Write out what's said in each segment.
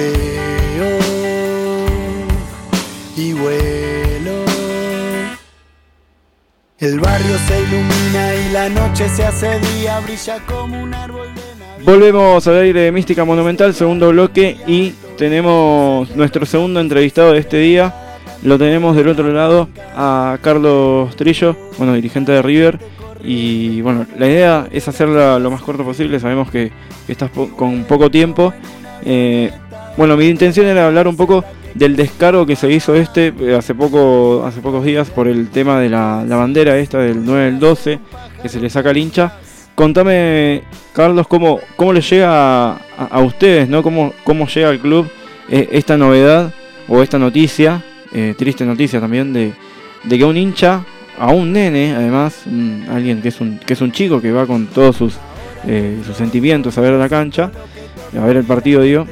veo y vuelo. El barrio se ilumina y la noche se hace día, brilla como un árbol de Volvemos al aire de Mística Monumental, segundo bloque, y tenemos nuestro segundo entrevistado de este día. Lo tenemos del otro lado a Carlos Trillo, bueno, dirigente de River. Y bueno, la idea es hacerla lo más corto posible, sabemos que, estás con poco tiempo. Eh, bueno, mi intención era hablar un poco del descargo que se hizo este eh, hace poco hace pocos días por el tema de la, bandera esta del 9 del 12 que se le saca al hincha. Contame, Carlos, cómo, cómo le llega a, ustedes, ¿no? ¿Cómo, cómo llega al club eh, esta novedad o esta noticia, eh, triste noticia también, de, de, que un hincha, a un nene, además, alguien que es un, que es un chico que va con todos sus, sus sentimientos a ver la cancha, a ver el partido, digo,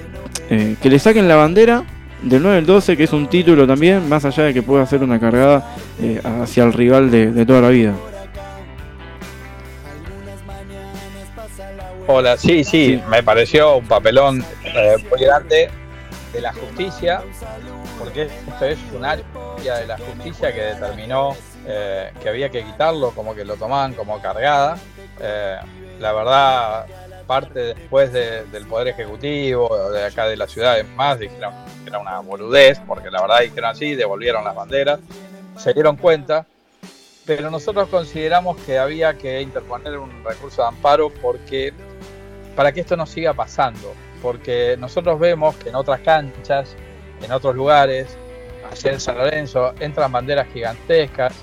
que le saquen la bandera del 9 al 12, que es un título también, más allá de que pueda hacer una cargada eh, hacia el rival de, toda la vida. Hola, sí, sí, me pareció un papelón eh, muy grande de la justicia, porque esto es un área de la justicia que determinó eh, que había que quitarlo, como que lo tomaban como cargada. la verdad, parte después del Poder Ejecutivo, de acá de la ciudad, más, dijeron que era una boludez, porque la verdad dijeron así, devolvieron las banderas, se dieron cuenta, pero nosotros consideramos que había que interponer un recurso de amparo porque para que esto no siga pasando, porque nosotros vemos que en otras canchas, en otros lugares, allá en San Lorenzo, entran banderas gigantescas,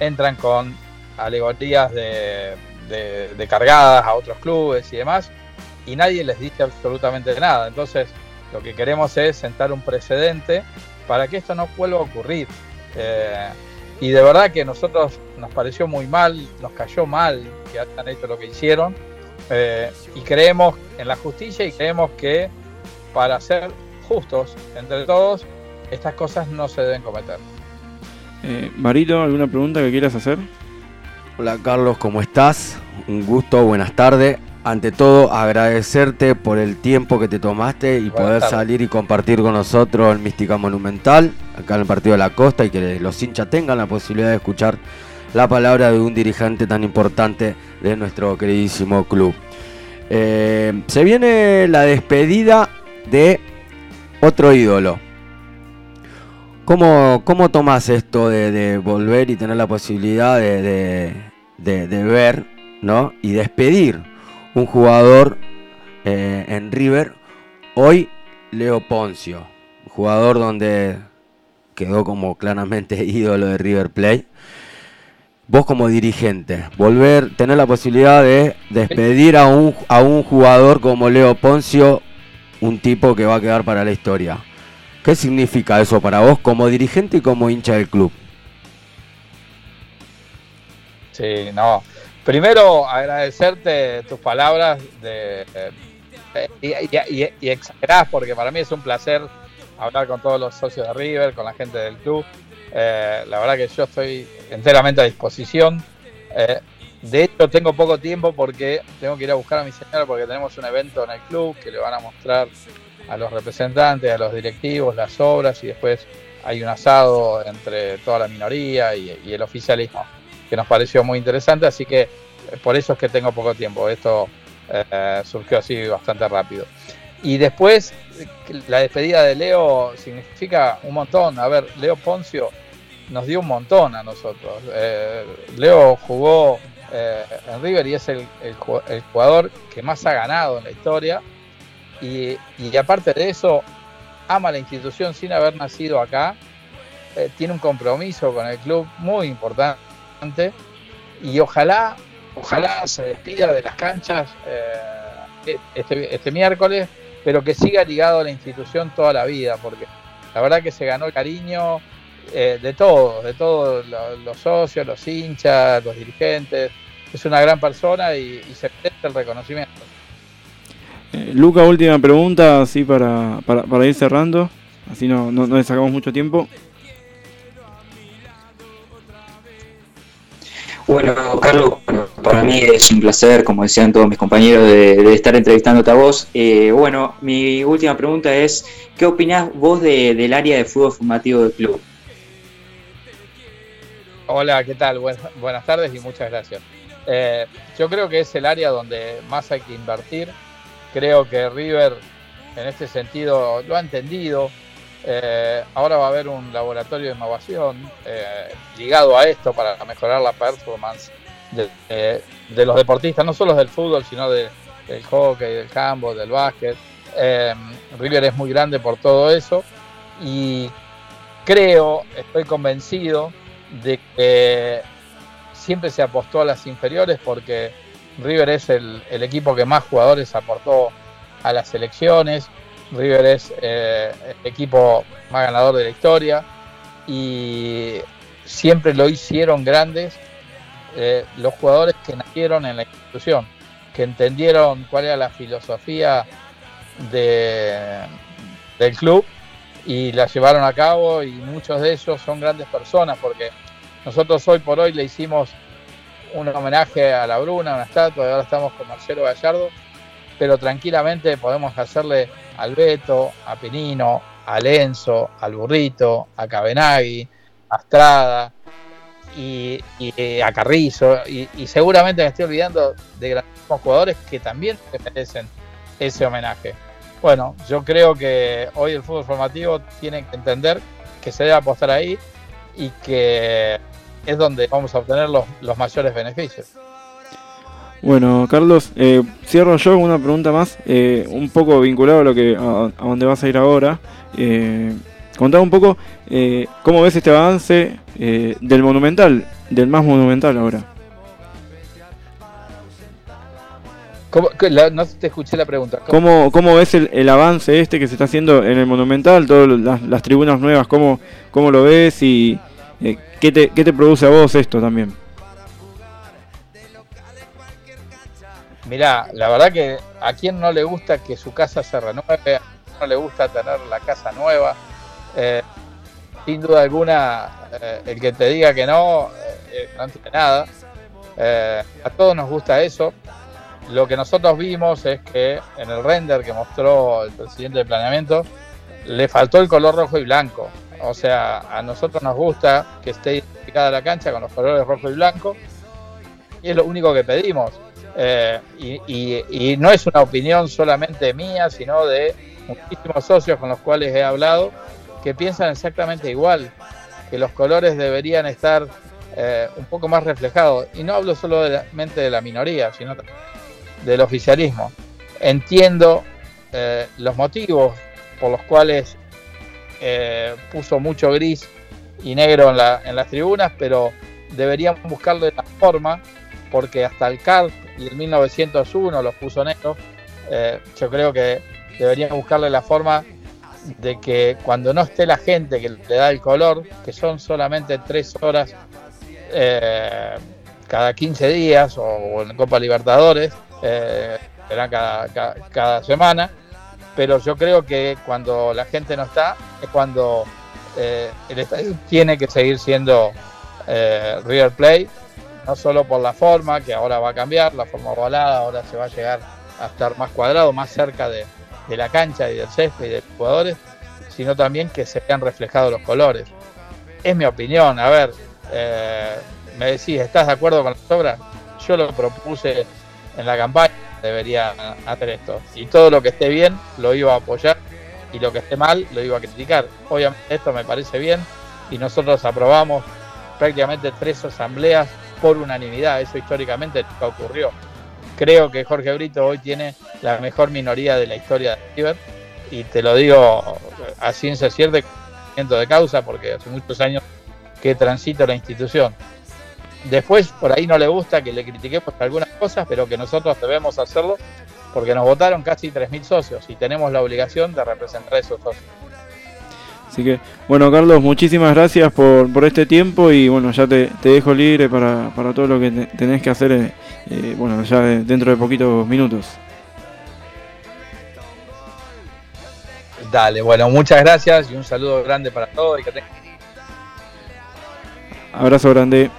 entran con alegorías de de, cargadas a otros clubes y demás, y nadie les dice absolutamente nada. Entonces, lo que queremos es sentar un precedente para que esto no vuelva a ocurrir. Eh, y de verdad que nosotros nos pareció muy mal, nos cayó mal que hayan hecho lo que hicieron. Eh, y creemos en la justicia y creemos que para ser justos entre todos, estas cosas no se deben cometer. Eh, Marito, ¿alguna pregunta que quieras hacer? Hola Carlos, ¿cómo estás? Un gusto, buenas tardes. Ante todo, agradecerte por el tiempo que te tomaste y poder salir y compartir con nosotros el Mística Monumental, acá en el Partido de la Costa, y que los hinchas tengan la posibilidad de escuchar la palabra de un dirigente tan importante de nuestro queridísimo club. Eh, se viene la despedida de otro ídolo. ¿Cómo, cómo tomás esto de, volver y tener la posibilidad de de, ver ¿no? y despedir un jugador eh, en River. Hoy Leo Poncio, jugador donde quedó como claramente ídolo de River Plate. Vos como dirigente, volver, tener la posibilidad de despedir a un, a un jugador como Leo Poncio, un tipo que va a quedar para la historia. ¿Qué significa eso para vos como dirigente y como hincha del club? Sí, no. Primero, agradecerte tus palabras de, eh, y, y, porque para mí es un placer hablar con todos los socios de River, con la gente del club. Eh, la verdad que yo estoy enteramente a disposición. Eh, de hecho, tengo poco tiempo porque tengo que ir a buscar a mi señora porque tenemos un evento en el club que le van a mostrar a los representantes, a los directivos, las obras y después hay un asado entre toda la minoría y el oficialismo que nos pareció muy interesante, así que eh, por eso es que tengo poco tiempo. Esto eh, surgió así bastante rápido. Y después, la despedida de Leo significa un montón. A ver, Leo Poncio nos dio un montón a nosotros. Eh, Leo jugó en River y es el, jugador que más ha ganado en la historia. Y aparte de eso, ama la institución sin haber nacido acá. tiene un compromiso con el club muy importante y ojalá, ojalá se despida de las canchas eh, este, este, miércoles, pero que siga ligado a la institución toda la vida, porque la verdad que se ganó el cariño eh, de todos, de todos los, socios, los hinchas, los dirigentes. Es una gran persona y, se merece el reconocimiento. Eh, Luca, última pregunta, así para, para, ir cerrando, así no, no, no le sacamos mucho tiempo. Bueno, Carlos, para mí es un placer, como decían todos mis compañeros, de, estar entrevistándote a vos. Eh, bueno, mi última pregunta es, ¿qué opinás vos del área de fútbol formativo del club? Hola, ¿qué tal? buenas tardes y muchas gracias. Eh, yo creo que es el área donde más hay que invertir. Creo que River en este sentido lo ha entendido. Eh, ahora va a haber un laboratorio de innovación ligado a esto para mejorar la performance de, los deportistas, no solo del fútbol, sino del hockey, del campo, del básquet. Eh, River es muy grande por todo eso y creo, estoy convencido de que siempre se apostó a las inferiores porque River es el, equipo que más jugadores aportó a las selecciones, River es eh, el equipo más ganador de la historia y siempre lo hicieron grandes eh, los jugadores que nacieron en la institución, que entendieron cuál era la filosofía de, del club y la llevaron a cabo y muchos de ellos son grandes personas porque nosotros hoy por hoy le hicimos un homenaje a la Bruna, una estatua, y ahora estamos con Marcelo Gallardo, pero tranquilamente podemos hacerle al Beto, a Pinino, a Lenzo, al Burrito, a Cabenagui, a Estrada, y, a Carrizo, y, seguramente me estoy olvidando de grandísimos jugadores que también merecen ese homenaje. Bueno, yo creo que hoy el fútbol formativo tiene que entender que se debe apostar ahí y que es donde vamos a obtener los, mayores beneficios. Bueno, Carlos, eh, cierro yo con una pregunta más, eh, un poco vinculado a lo que a, donde vas a ir ahora. Eh, Contame un poco eh, cómo ves este avance eh, del monumental, del más monumental ahora. no te escuché la pregunta. ¿Cómo, cómo ves el, avance este que se está haciendo en el monumental, todas las, tribunas nuevas, cómo, cómo lo ves y eh, ¿qué, te, qué te produce a vos esto también? Mirá, la verdad que a quien no le gusta que su casa se renueve, a quien no le gusta tener la casa nueva, eh, sin duda alguna, eh, el que te diga que no, eh, no entiende nada. a todos nos gusta eso. Lo que nosotros vimos es que en el render que mostró el presidente de planeamiento, le faltó el color rojo y blanco. O sea, a nosotros nos gusta que esté identificada la cancha con los colores rojo y blanco. Y es lo único que pedimos. Y, no es una opinión solamente mía, sino de muchísimos socios con los cuales he hablado que piensan exactamente igual, que los colores deberían estar eh, un poco más reflejados. Y no hablo solamente de la minoría, sino del oficialismo. Entiendo eh, los motivos por los cuales eh, puso mucho gris y negro en, la, en, las tribunas, pero deberían buscarle la forma, porque hasta el CART y el 1901 los puso negros. yo creo que deberían buscarle la forma de que cuando no esté la gente que le da el color, que son solamente tres horas eh, cada 15 días o, en Copa Libertadores, eh, serán cada, cada, semana, pero yo creo que cuando la gente no está es cuando eh, el estadio tiene que seguir siendo River Play, no solo por la forma, que ahora va a cambiar, la forma ovalada, ahora se va a llegar a estar más cuadrado, más cerca de, la cancha y del césped y de los jugadores, sino también que se vean reflejados los colores. Es mi opinión, a ver, eh, me decís, ¿estás de acuerdo con las obras? Yo lo propuse en la campaña, debería hacer esto. Y todo lo que esté bien lo iba a apoyar y lo que esté mal lo iba a criticar. Obviamente esto me parece bien y nosotros aprobamos prácticamente tres asambleas por unanimidad. Eso históricamente nunca ocurrió. Creo que Jorge Brito hoy tiene la mejor minoría de la historia de River y te lo digo a ciencia cierta de causa porque hace muchos años que transito la institución. Después por ahí no le gusta que le critiquemos algunas cosas, pero que nosotros debemos hacerlo porque nos votaron casi 3.000 socios y tenemos la obligación de representar a esos socios. Así que, bueno, Carlos, muchísimas gracias por, por este tiempo y bueno, ya te, te dejo libre para, para, todo lo que tenés que hacer, eh, eh, bueno, ya dentro de poquitos minutos. Dale, bueno, muchas gracias y un saludo grande para todos y que Abrazo grande.